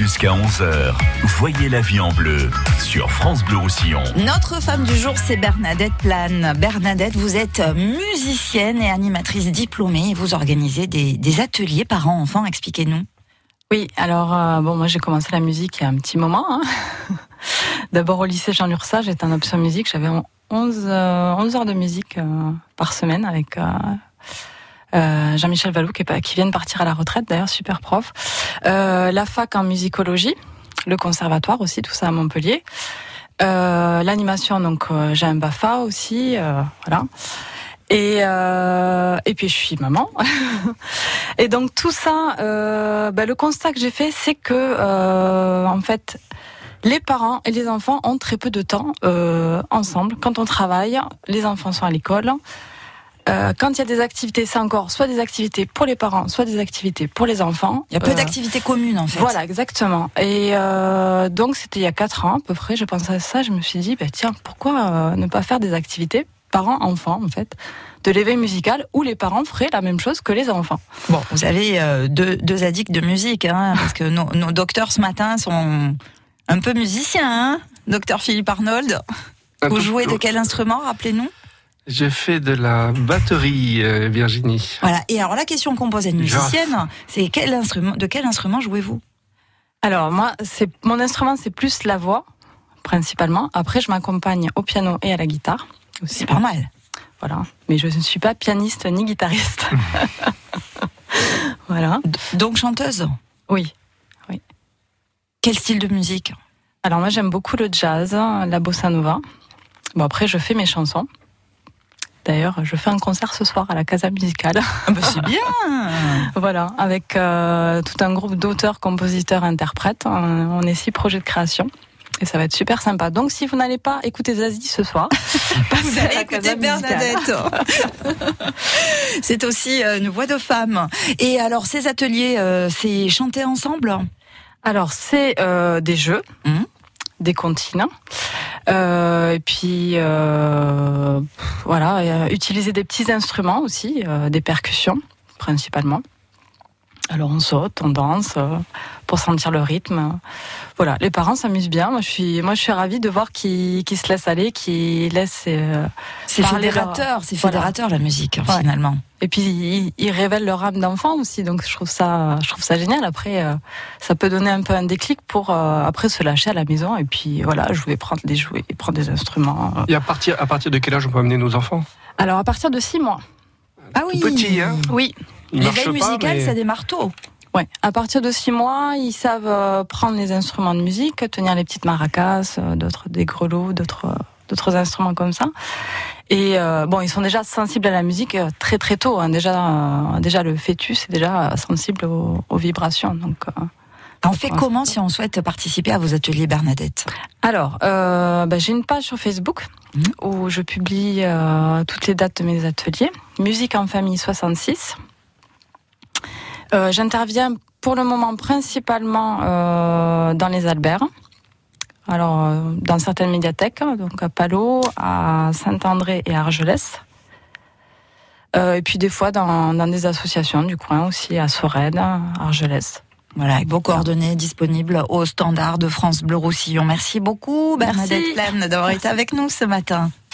Jusqu'à 11h, voyez la vie en bleu sur France Bleu Roussillon. Notre femme du jour, c'est Bernadette Plane. Bernadette, vous êtes musicienne et animatrice diplômée et vous organisez des, des ateliers parents-enfants. Expliquez-nous. Oui, alors euh, bon, moi j'ai commencé la musique il y a un petit moment. Hein. D'abord au lycée Jean Lursa, j'étais en option musique. J'avais 11, euh, 11 heures de musique euh, par semaine avec Jean-Michel Valou qui, qui vient de partir à la retraite, d'ailleurs super prof. Euh, la fac en musicologie, le conservatoire aussi, tout ça à Montpellier. Euh, L'animation, donc euh, j'ai un Bafa aussi, euh, voilà. Et, euh, et puis je suis maman. et donc tout ça, euh, bah, le constat que j'ai fait, c'est que euh, en fait, les parents et les enfants ont très peu de temps euh, ensemble. Quand on travaille, les enfants sont à l'école. Euh, quand il y a des activités, c'est encore soit des activités pour les parents, soit des activités pour les enfants. Il y a peu Euh, d'activités communes en fait. voilà, exactement. Et euh, donc c'était il y a quatre ans à peu près. Je pensais à ça. Je me suis dit, bah, tiens, pourquoi euh, ne pas faire des activités parents-enfants en fait, de l'éveil musical où les parents feraient la même chose que les enfants. Bon, vous avez euh, deux, deux addicts de musique, hein, parce que nos, nos docteurs ce matin sont un peu musiciens. Hein Docteur Philippe Arnold, vous jouez de quel instrument, rappelez-nous? J'ai fait de la batterie, euh, Virginie. Voilà. Et alors la question qu'on pose à une musicienne, c'est quel instrument, de quel instrument jouez-vous? Alors moi, c'est mon instrument, c'est plus la voix principalement. Après, je m'accompagne au piano et à la guitare. aussi. C'est pas mal. Voilà. Mais je ne suis pas pianiste ni guitariste. voilà. Donc chanteuse? Oui. Quel style de musique? Alors moi, j'aime beaucoup le jazz, la bossa nova. Bon après, je fais mes chansons. D'ailleurs, je fais un concert ce soir à la Casa Musicale. ah bah C'est bien. voilà, avec euh, tout un groupe d'auteurs, compositeurs, interprètes. On, on est six projets de création. Et ça va être super sympa. Donc, si vous n'allez pas écouter Zazie ce soir, passez Vous allez écouter. Bernadette. c'est aussi euh, une voix de femme. Et alors, ces ateliers, euh, c'est chanter ensemble? Alors, c'est euh, des jeux, Mhm. des comptines. Euh, et puis, euh, voilà, euh, utiliser des petits instruments aussi, des percussions principalement. Alors, on saute, on danse euh, pour sentir le rythme. Voilà, les parents s'amusent bien. Moi, je suis, moi, je suis ravie de voir qu'ils qu'ils se laissent aller, qu'ils laissent. euh, C'est fédérateur, c'est Voilà. fédérateur la musique Ouais. finalement. Et puis ils, ils révèlent leur âme d'enfant aussi, donc je trouve ça, je trouve ça génial. Après, euh, ça peut donner un peu un déclic pour euh, après se lâcher à la maison et puis voilà, jouer, prendre des jouets, prendre des instruments. Et à partir, à partir de quel âge on peut amener nos enfants? Alors à partir de six mois, Ah oui. Tout petit, hein? Oui, L'éveil musical, mais- ça démarre tôt. ouais, à partir de six mois, ils savent euh, prendre les instruments de musique, tenir les petites maracas, euh, d'autres des grelots, d'autres euh, d'autres instruments comme ça. Et euh, bon, ils sont déjà sensibles à la musique très très tôt. hein. Déjà, euh, déjà le fœtus est déjà sensible aux, aux vibrations. Donc euh, On fait comment si on souhaite participer à vos ateliers Bernadette? Alors, euh, bah, j'ai une page sur Facebook Mhm. où je publie euh, toutes les dates de mes ateliers. Musique en famille 66. Euh, J'interviens pour le moment principalement euh, dans les Alberts. Alors, euh, dans certaines médiathèques, donc à Palo, à Saint-André et à Argelès. Et puis des fois dans, dans des associations du coin aussi, à Sorède, à Argelès. Voilà, avec vos coordonnées disponibles au standard de France Bleu Roussillon. Merci beaucoup Bernadette Merci. D'avoir été avec nous ce matin.